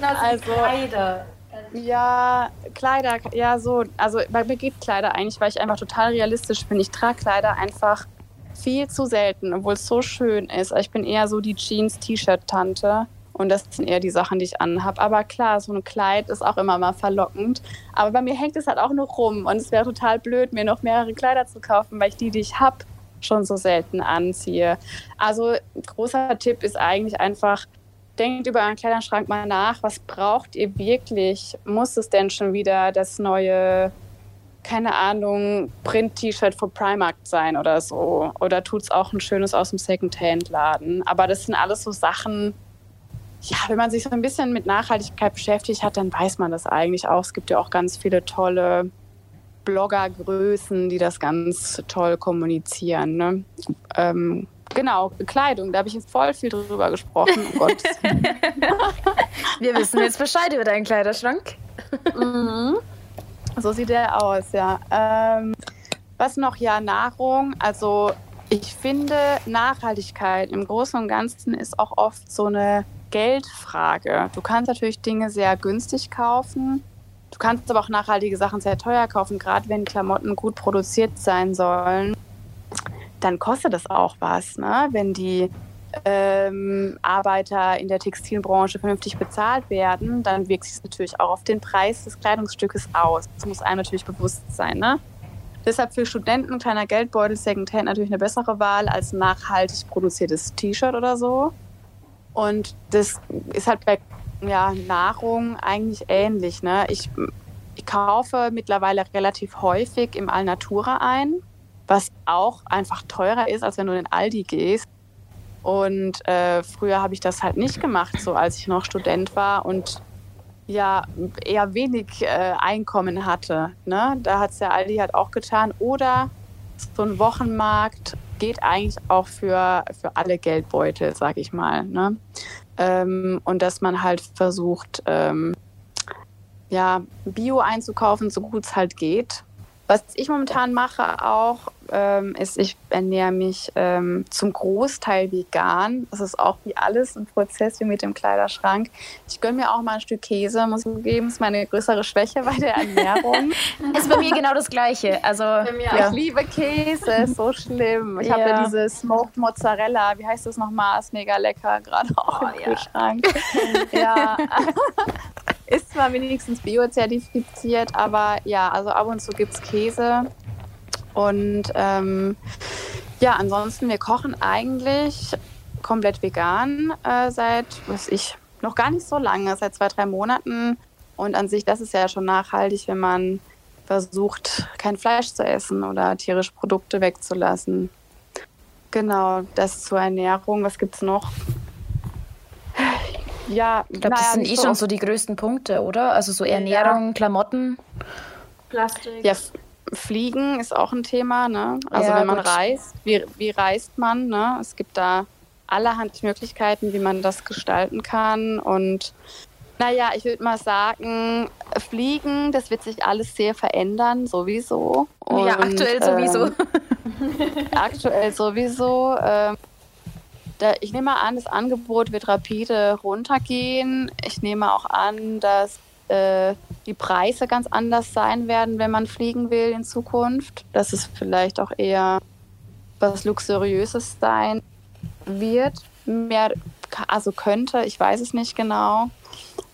[SPEAKER 1] also Kleider.
[SPEAKER 3] Ja, Kleider, ja so. Also bei mir geht Kleider eigentlich, weil ich einfach total realistisch bin. Ich trage Kleider einfach viel zu selten, obwohl es so schön ist. Ich bin eher so die Jeans-T-Shirt-Tante. Und das sind eher die Sachen, die ich anhabe. Aber klar, so ein Kleid ist auch immer mal verlockend. Aber bei mir hängt es halt auch noch rum. Und es wäre total blöd, mir noch mehrere Kleider zu kaufen, weil ich die, die ich habe, schon so selten anziehe. Also großer Tipp ist eigentlich einfach, denkt über euren Kleiderschrank mal nach. Was braucht ihr wirklich? Muss es denn schon wieder das neue keine Ahnung, Print-T-Shirt von Primark sein oder so. Oder tut es auch ein schönes aus dem Second-Hand-Laden. Aber das sind alles so Sachen, ja, wenn man sich so ein bisschen mit Nachhaltigkeit beschäftigt hat, dann weiß man das eigentlich auch. Es gibt ja auch ganz viele tolle Bloggergrößen, die das ganz toll kommunizieren. Ne? Ähm, genau, Bekleidung, da habe ich jetzt voll viel drüber gesprochen. Oh.
[SPEAKER 2] Wir wissen jetzt Bescheid über deinen Kleiderschrank.
[SPEAKER 3] mhm. So sieht er aus, ja. Ähm, was noch? Ja, Nahrung. Also ich finde, Nachhaltigkeit im Großen und Ganzen ist auch oft so eine Geldfrage. Du kannst natürlich Dinge sehr günstig kaufen. Du kannst aber auch nachhaltige Sachen sehr teuer kaufen, gerade wenn Klamotten gut produziert sein sollen. Dann kostet das auch was, ne? wenn die ähm, Arbeiter in der Textilbranche vernünftig bezahlt werden, dann wirkt sich natürlich auch auf den Preis des Kleidungsstückes aus. Das muss einem natürlich bewusst sein. Ne? Deshalb für Studenten kleiner Geldbeutel Secondhand natürlich eine bessere Wahl als nachhaltig produziertes T-Shirt oder so. Und das ist halt bei ja, Nahrung eigentlich ähnlich. Ne? Ich, ich kaufe mittlerweile relativ häufig im Alnatura ein, was auch einfach teurer ist, als wenn du in den Aldi gehst. Und äh, früher habe ich das halt nicht gemacht, so als ich noch Student war und ja eher wenig äh, Einkommen hatte. Ne? Da hat es der Aldi halt auch getan. Oder so ein Wochenmarkt geht eigentlich auch für, für alle Geldbeutel, sag ich mal. Ne? Ähm, und dass man halt versucht, ähm, ja, Bio einzukaufen, so gut es halt geht. Was ich momentan mache auch, ähm, ist, ich ernähre mich ähm, zum Großteil vegan. Das ist auch wie alles ein Prozess wie mit dem Kleiderschrank. Ich gönne mir auch mal ein Stück Käse, muss ich zugeben, ist meine größere Schwäche bei der Ernährung.
[SPEAKER 2] ist bei mir genau das Gleiche. Also,
[SPEAKER 3] ja. Ich liebe Käse, ist so schlimm. Ich ja. habe ja diese Smoked Mozzarella, wie heißt das nochmal? Ist mega lecker, gerade auch oh, im Kühlschrank. ja. Ist zwar wenigstens biozertifiziert, aber ja, also ab und zu gibt es Käse. Und ähm, ja, ansonsten, wir kochen eigentlich komplett vegan äh, seit, was ich, noch gar nicht so lange, seit zwei, drei Monaten. Und an sich, das ist ja schon nachhaltig, wenn man versucht, kein Fleisch zu essen oder tierische Produkte wegzulassen. Genau, das zur Ernährung. Was gibt es noch?
[SPEAKER 2] Ja, ich glaube, naja, das sind eh so schon so die größten Punkte, oder? Also so Ernährung, ja. Klamotten.
[SPEAKER 3] Plastik. Ja, Fliegen ist auch ein Thema, ne? Also ja, wenn man gut. reist, wie, wie reist man, ne? Es gibt da allerhand Möglichkeiten, wie man das gestalten kann. Und naja, ich würde mal sagen, Fliegen, das wird sich alles sehr verändern, sowieso.
[SPEAKER 2] Und, ja, aktuell sowieso.
[SPEAKER 3] Ähm, aktuell sowieso. Ähm, da, ich nehme an, das Angebot wird rapide runtergehen. Ich nehme auch an, dass äh, die Preise ganz anders sein werden, wenn man fliegen will in Zukunft. Dass es vielleicht auch eher was Luxuriöses sein wird. Mehr, also könnte, ich weiß es nicht genau.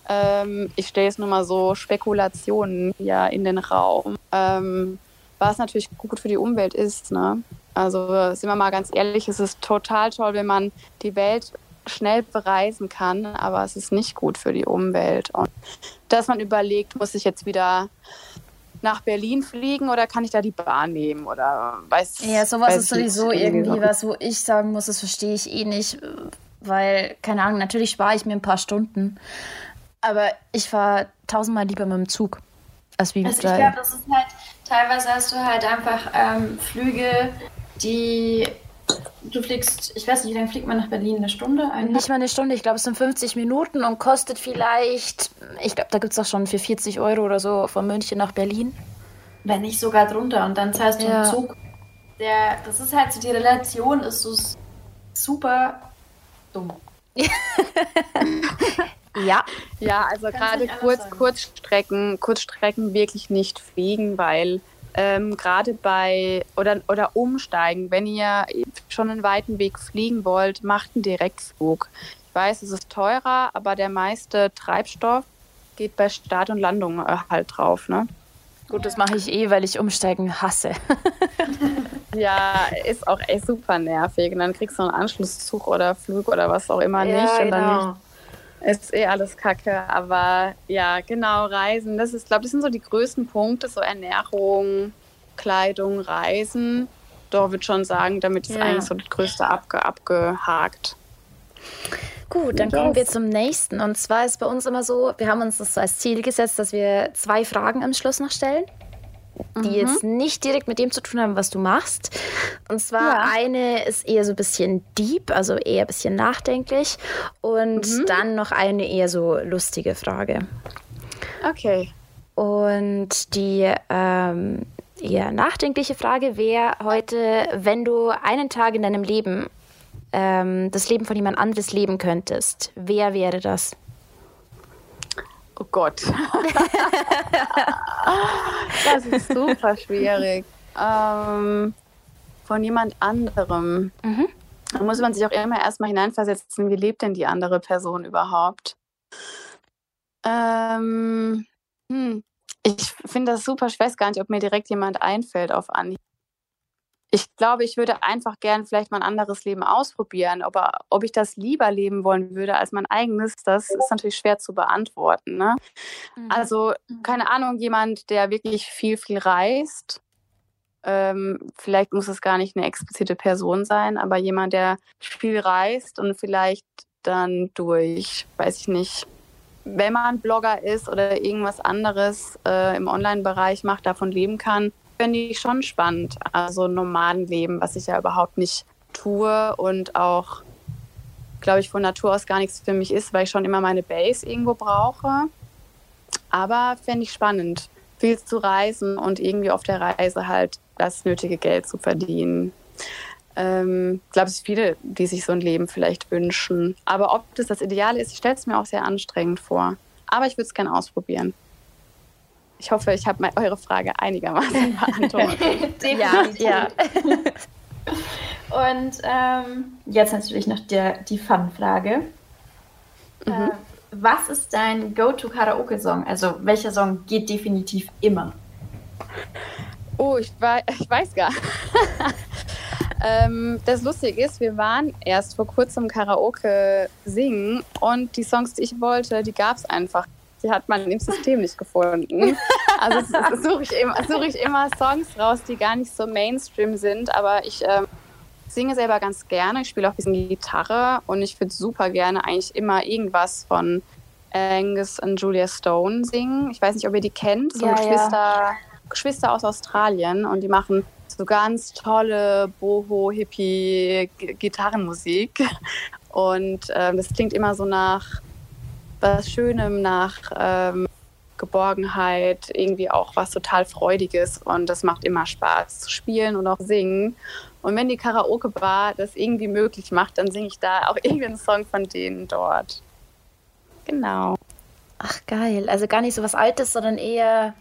[SPEAKER 3] Ähm, ich stelle es nur mal so Spekulationen ja in den Raum. Ähm, was natürlich gut für die Umwelt ist. Ne? Also sind wir mal ganz ehrlich, es ist total toll, wenn man die Welt schnell bereisen kann, aber es ist nicht gut für die Umwelt. Und dass man überlegt, muss ich jetzt wieder nach Berlin fliegen oder kann ich da die Bahn nehmen oder weiß
[SPEAKER 2] Ja, sowas weiß ist sowieso irgendwie was, wo ich sagen muss, das verstehe ich eh nicht, weil keine Ahnung, natürlich spare ich mir ein paar Stunden, aber ich fahre tausendmal lieber mit dem Zug als wie
[SPEAKER 1] also ich glaube, das ist halt teilweise hast du halt einfach ähm, Flüge, die du fliegst, ich weiß nicht, wie lange fliegt man nach Berlin? Eine Stunde?
[SPEAKER 2] Eine? Nicht mal eine Stunde, ich glaube, es sind 50 Minuten und kostet vielleicht, ich glaube, da gibt es auch schon für 40 Euro oder so von München nach Berlin.
[SPEAKER 1] Wenn nicht sogar drunter und dann zahlst du ja. einen Zug. Der, das ist halt so, die Relation ist so super dumm.
[SPEAKER 3] ja. Ja, also gerade kurz, Kurzstrecken, Kurzstrecken wirklich nicht fliegen, weil ähm, gerade bei oder, oder umsteigen, wenn ihr schon einen weiten Weg fliegen wollt, macht einen Direktflug. Ich weiß, es ist teurer, aber der meiste Treibstoff geht bei Start und Landung äh, halt drauf. Ne?
[SPEAKER 2] Gut, das mache ich eh, weil ich umsteigen hasse.
[SPEAKER 3] ja, ist auch echt super nervig. Und dann kriegst du einen Anschlusszug oder Flug oder was auch immer ja, nicht. Und genau. dann ist eh alles kacke, aber ja, genau, Reisen, das ist, glaube ich, das sind so die größten Punkte, so Ernährung, Kleidung, Reisen. Doch, würde schon sagen, damit ist ja. eigentlich so das Größte abge abgehakt.
[SPEAKER 2] Gut, dann kommen wir zum nächsten. Und zwar ist bei uns immer so, wir haben uns das so als Ziel gesetzt, dass wir zwei Fragen am Schluss noch stellen, die mhm. jetzt nicht direkt mit dem zu tun haben, was du machst. Und zwar ja. eine ist eher so ein bisschen deep, also eher ein bisschen nachdenklich. Und mhm. dann noch eine eher so lustige Frage.
[SPEAKER 3] Okay.
[SPEAKER 2] Und die ähm, eher nachdenkliche Frage wäre heute, wenn du einen Tag in deinem Leben ähm, das Leben von jemand anderes leben könntest, wer wäre das?
[SPEAKER 3] Oh Gott. das ist super schwierig. Ähm, von jemand anderem. Mhm. Da muss man sich auch immer erstmal hineinversetzen, wie lebt denn die andere Person überhaupt? Ähm, hm. Ich finde das super. Ich weiß gar nicht, ob mir direkt jemand einfällt auf Anhieb ich glaube, ich würde einfach gern vielleicht mal ein anderes Leben ausprobieren. Aber ob ich das lieber leben wollen würde als mein eigenes, das ist natürlich schwer zu beantworten. Ne? Mhm. Also, mhm. keine Ahnung, jemand, der wirklich viel, viel reist. Ähm, vielleicht muss es gar nicht eine explizite Person sein, aber jemand, der viel reist und vielleicht dann durch, weiß ich nicht, wenn man Blogger ist oder irgendwas anderes äh, im Online-Bereich macht, davon leben kann, fände ich schon spannend. Also Nomadenleben, was ich ja überhaupt nicht tue und auch, glaube ich, von Natur aus gar nichts für mich ist, weil ich schon immer meine Base irgendwo brauche. Aber fände ich spannend, viel zu reisen und irgendwie auf der Reise halt das nötige Geld zu verdienen. Ähm, ich glaube, es viele, die sich so ein Leben vielleicht wünschen. Aber ob das das Ideale ist, ich stelle es mir auch sehr anstrengend vor. Aber ich würde es gerne ausprobieren. Ich hoffe, ich habe eure Frage einigermaßen beantwortet.
[SPEAKER 1] ja, ja. Und ähm, jetzt natürlich noch der, die Fun-Frage. Mhm. Äh, was ist dein Go-To-Karaoke-Song? Also welcher Song geht definitiv immer?
[SPEAKER 3] Oh, ich, weiß, ich weiß gar. ähm, das Lustige ist, wir waren erst vor kurzem Karaoke singen und die Songs, die ich wollte, die gab es einfach die hat man im System nicht gefunden. Also suche ich, immer, such ich immer Songs raus, die gar nicht so Mainstream sind, aber ich ähm, singe selber ganz gerne. Ich spiele auch ein bisschen Gitarre und ich würde super gerne eigentlich immer irgendwas von Angus und Julia Stone singen. Ich weiß nicht, ob ihr die kennt, so ja, Geschwister, ja. Geschwister aus Australien und die machen so ganz tolle Boho-Hippie-Gitarrenmusik. Und äh, das klingt immer so nach was Schönem, nach ähm, Geborgenheit, irgendwie auch was total Freudiges und das macht immer Spaß zu spielen und auch singen. Und wenn die Karaoke-Bar das irgendwie möglich macht, dann singe ich da auch irgendwie einen Song von denen dort. Genau.
[SPEAKER 2] Ach geil, also gar nicht so was Altes, sondern eher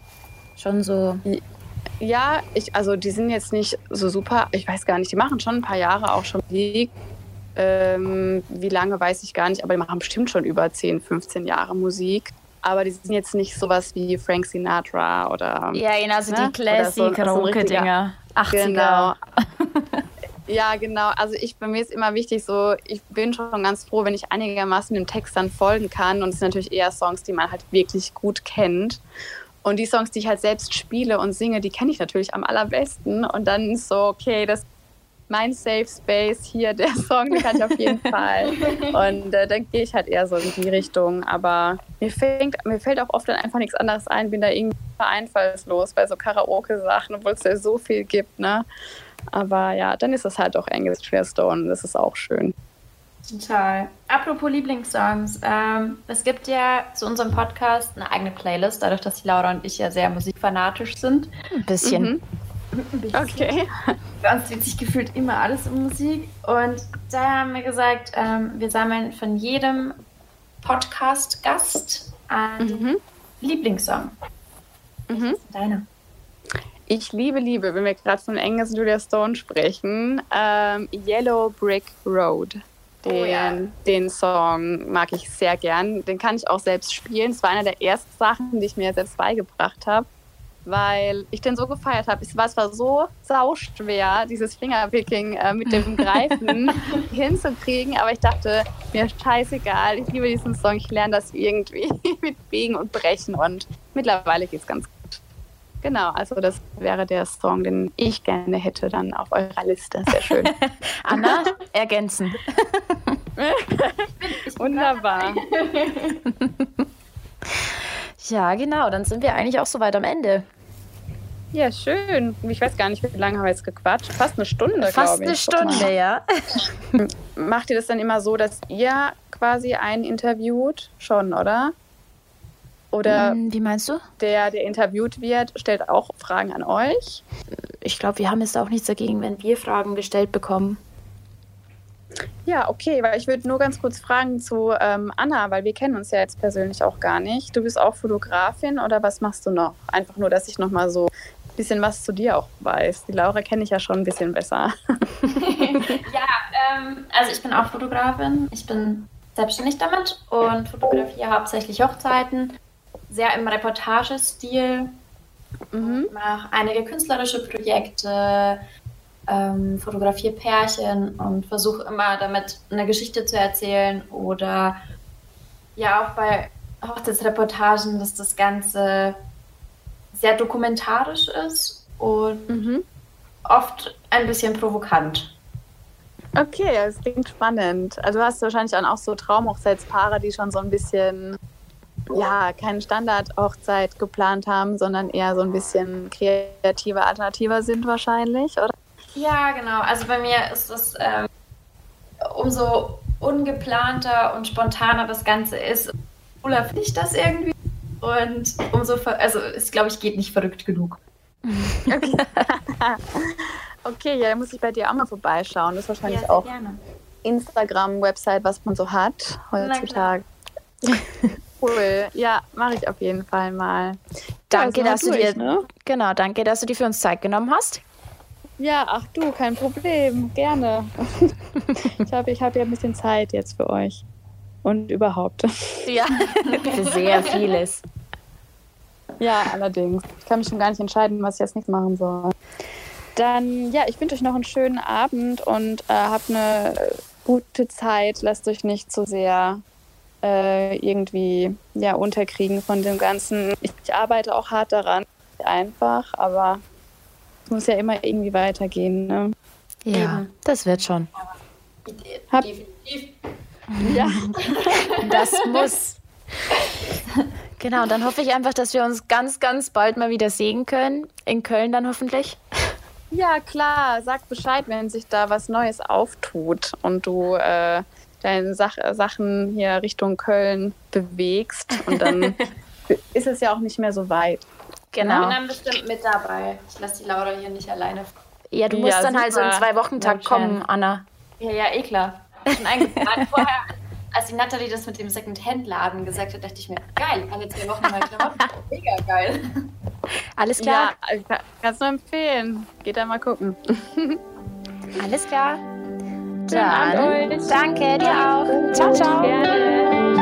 [SPEAKER 2] schon so.
[SPEAKER 3] Ja, ich, also die sind jetzt nicht so super, ich weiß gar nicht, die machen schon ein paar Jahre auch schon Musik. Ähm, wie lange weiß ich gar nicht, aber die machen bestimmt schon über 10, 15 Jahre Musik. Aber die sind jetzt nicht sowas wie Frank Sinatra oder.
[SPEAKER 2] Ja, genau, also ne? die Classic-Karaoke-Dinger.
[SPEAKER 3] So 80er. Genau. ja, genau. Also ich, bei mir ist immer wichtig so, ich bin schon ganz froh, wenn ich einigermaßen dem Text dann folgen kann. Und es sind natürlich eher Songs, die man halt wirklich gut kennt. Und die Songs, die ich halt selbst spiele und singe, die kenne ich natürlich am allerbesten. Und dann ist so, okay, das mein Safe Space hier, der Song, den kann ich auf jeden Fall. Und äh, dann gehe ich halt eher so in die Richtung. Aber mir, fängt, mir fällt auch oft dann einfach nichts anderes ein, bin da irgendwie einfallslos bei so Karaoke-Sachen, obwohl es ja so viel gibt, ne? Aber ja, dann ist es halt auch Angus Stone. Das ist auch schön.
[SPEAKER 1] Total. Apropos Lieblingssongs. Ähm, es gibt ja zu unserem Podcast eine eigene Playlist, dadurch, dass die Laura und ich ja sehr musikfanatisch sind.
[SPEAKER 2] Ein bisschen. Mhm.
[SPEAKER 3] Okay.
[SPEAKER 1] Bei uns dreht sich gefühlt immer alles um Musik. Und da haben wir gesagt, ähm, wir sammeln von jedem Podcast-Gast einen mhm. Lieblingssong. Mhm. Deine.
[SPEAKER 3] Ich liebe, liebe, wenn wir gerade von Angus und Julia Stone sprechen, ähm, Yellow Brick Road. Den, oh, ja. den Song mag ich sehr gern. Den kann ich auch selbst spielen. Es war einer der ersten Sachen, die ich mir selbst beigebracht habe weil ich den so gefeiert habe. Es war zwar so sauschwer, dieses Fingerpicking äh, mit dem Greifen hinzukriegen, aber ich dachte, mir scheißegal, ich liebe diesen Song, ich lerne das irgendwie mit Biegen und Brechen und mittlerweile geht es ganz gut. Genau, also das wäre der Song, den ich gerne hätte dann auf eurer Liste. Sehr schön.
[SPEAKER 2] Anna, ergänzen.
[SPEAKER 3] Wunderbar.
[SPEAKER 2] Ja, genau. Dann sind wir eigentlich auch so weit am Ende.
[SPEAKER 3] Ja, schön. Ich weiß gar nicht, wie lange haben wir jetzt gequatscht. Fast eine Stunde, glaube ich.
[SPEAKER 2] Fast eine Stunde, ja.
[SPEAKER 3] Macht ihr das dann immer so, dass ihr quasi einen interviewt? Schon, oder? Oder
[SPEAKER 2] hm, wie meinst du?
[SPEAKER 3] Der, der interviewt wird, stellt auch Fragen an euch.
[SPEAKER 2] Ich glaube, wir haben jetzt auch nichts dagegen, wenn wir Fragen gestellt bekommen.
[SPEAKER 3] Ja, okay, weil ich würde nur ganz kurz fragen zu ähm, Anna, weil wir kennen uns ja jetzt persönlich auch gar nicht. Du bist auch Fotografin oder was machst du noch? Einfach nur, dass ich noch mal so ein bisschen was zu dir auch weiß. Die Laura kenne ich ja schon ein bisschen besser.
[SPEAKER 1] ja, ähm, also ich bin auch Fotografin. Ich bin selbstständig damit und fotografiere hauptsächlich Hochzeiten sehr im Reportagestil. Mhm. Mache einige künstlerische Projekte, ähm, fotografiere Pärchen und versuche immer damit eine Geschichte zu erzählen oder ja auch bei Hochzeitsreportagen, dass das Ganze sehr dokumentarisch ist und mhm. oft ein bisschen provokant.
[SPEAKER 3] Okay, das klingt spannend. Also du hast wahrscheinlich dann auch so Traumhochzeitspaare, die schon so ein bisschen ja, keine Standardhochzeit geplant haben, sondern eher so ein bisschen kreativer, alternativer sind wahrscheinlich, oder?
[SPEAKER 1] Ja, genau. Also bei mir ist es ähm, umso ungeplanter und spontaner das Ganze ist, cooler finde ich das irgendwie. Und umso, also es glaube ich geht nicht verrückt genug.
[SPEAKER 3] Okay. okay, ja, dann muss ich bei dir auch mal vorbeischauen. Das ist wahrscheinlich ja, auch Instagram, Website, was man so hat heutzutage. cool. Ja, mache ich auf jeden Fall mal.
[SPEAKER 2] Danke, ja, dass du dir ne? genau, danke, dass du dir für uns Zeit genommen hast.
[SPEAKER 3] Ja, ach du, kein Problem, gerne. ich habe ich hab ja ein bisschen Zeit jetzt für euch und überhaupt.
[SPEAKER 2] Ja, für sehr vieles.
[SPEAKER 3] Ja, allerdings. Ich kann mich schon gar nicht entscheiden, was ich jetzt nicht machen soll. Dann, ja, ich wünsche euch noch einen schönen Abend und äh, habt eine gute Zeit. Lasst euch nicht zu so sehr äh, irgendwie ja, unterkriegen von dem Ganzen. Ich, ich arbeite auch hart daran, einfach, aber es muss ja immer irgendwie weitergehen. Ne?
[SPEAKER 2] Ja, Eben. das wird schon.
[SPEAKER 1] Hab, Definitiv.
[SPEAKER 2] Ja, das muss. Genau, dann hoffe ich einfach, dass wir uns ganz, ganz bald mal wieder sehen können. In Köln dann hoffentlich.
[SPEAKER 3] Ja, klar. Sag Bescheid, wenn sich da was Neues auftut und du äh, deine Sach Sachen hier Richtung Köln bewegst und dann ist es ja auch nicht mehr so weit.
[SPEAKER 1] Genau. Ich bin dann bestimmt mit dabei. Ich lasse die Laura hier nicht alleine.
[SPEAKER 2] Ja, du musst ja, dann super. halt so im Zwei-Wochen-Tag kommen, Anna.
[SPEAKER 1] Ja, ja, eh klar. Schon eingeplant. Vorher, als die Nathalie das mit dem Second-Hand-Laden gesagt hat, dachte ich mir, geil, alle zwei Wochen mal Klamotten. Mega geil.
[SPEAKER 2] Alles klar.
[SPEAKER 3] Ja, kannst du empfehlen. Geht da mal gucken.
[SPEAKER 2] Alles klar. Dann, danke dir auch. Ciao, ciao. Gerne.